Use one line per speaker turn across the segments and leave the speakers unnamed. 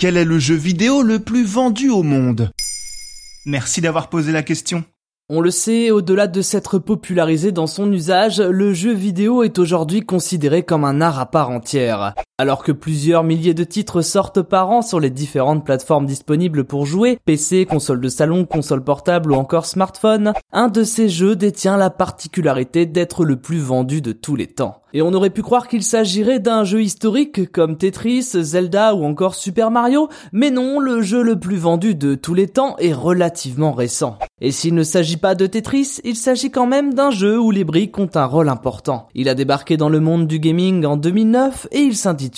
Quel est le jeu vidéo le plus vendu au monde? Merci d'avoir posé la question.
On le sait, au-delà de s'être popularisé dans son usage, le jeu vidéo est aujourd'hui considéré comme un art à part entière. Alors que plusieurs milliers de titres sortent par an sur les différentes plateformes disponibles pour jouer, PC, console de salon, console portable ou encore smartphone, un de ces jeux détient la particularité d'être le plus vendu de tous les temps. Et on aurait pu croire qu'il s'agirait d'un jeu historique comme Tetris, Zelda ou encore Super Mario, mais non, le jeu le plus vendu de tous les temps est relativement récent. Et s'il ne s'agit pas de Tetris, il s'agit quand même d'un jeu où les briques ont un rôle important. Il a débarqué dans le monde du gaming en 2009 et il s'intitule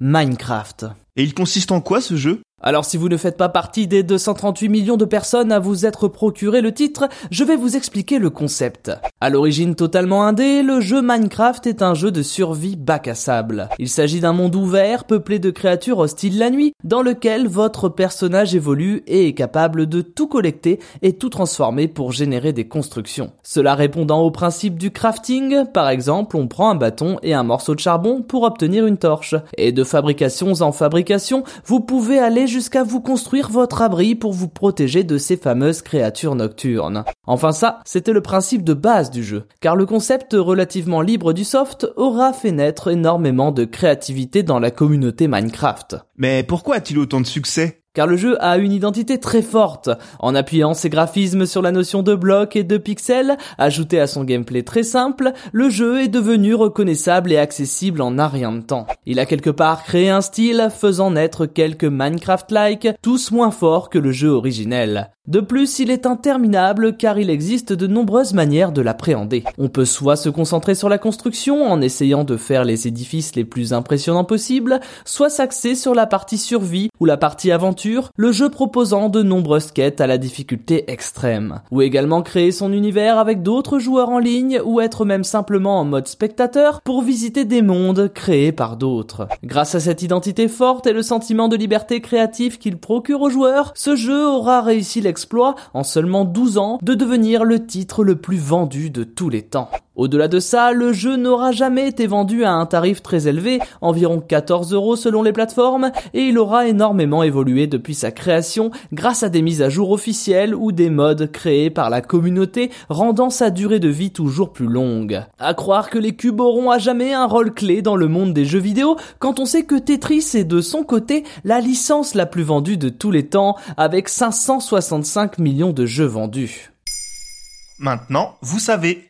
Minecraft.
Et il consiste en quoi ce jeu?
Alors si vous ne faites pas partie des 238 millions de personnes à vous être procuré le titre, je vais vous expliquer le concept. À l'origine totalement indé, le jeu Minecraft est un jeu de survie bac à sable. Il s'agit d'un monde ouvert peuplé de créatures hostiles la nuit, dans lequel votre personnage évolue et est capable de tout collecter et tout transformer pour générer des constructions. Cela répondant au principe du crafting, par exemple, on prend un bâton et un morceau de charbon pour obtenir une torche. Et de fabrications en fabrication, vous pouvez aller jusqu'à vous construire votre abri pour vous protéger de ces fameuses créatures nocturnes. Enfin ça, c'était le principe de base du jeu, car le concept relativement libre du soft aura fait naître énormément de créativité dans la communauté Minecraft.
Mais pourquoi a-t-il autant de succès?
Car le jeu a une identité très forte. En appuyant ses graphismes sur la notion de blocs et de pixels, ajouté à son gameplay très simple, le jeu est devenu reconnaissable et accessible en un rien de temps. Il a quelque part créé un style faisant naître quelques Minecraft-like, tous moins forts que le jeu originel. De plus, il est interminable car il existe de nombreuses manières de l'appréhender. On peut soit se concentrer sur la construction en essayant de faire les édifices les plus impressionnants possibles, soit s'axer sur la partie survie ou la partie aventure, le jeu proposant de nombreuses quêtes à la difficulté extrême. Ou également créer son univers avec d'autres joueurs en ligne ou être même simplement en mode spectateur pour visiter des mondes créés par d'autres. Grâce à cette identité forte et le sentiment de liberté créative qu'il procure aux joueurs, ce jeu aura réussi l'expérience en seulement 12 ans, de devenir le titre le plus vendu de tous les temps. Au-delà de ça, le jeu n'aura jamais été vendu à un tarif très élevé, environ 14 euros selon les plateformes, et il aura énormément évolué depuis sa création grâce à des mises à jour officielles ou des modes créés par la communauté rendant sa durée de vie toujours plus longue. À croire que les cubes auront à jamais un rôle clé dans le monde des jeux vidéo quand on sait que Tetris est de son côté la licence la plus vendue de tous les temps avec 565 millions de jeux vendus.
Maintenant, vous savez.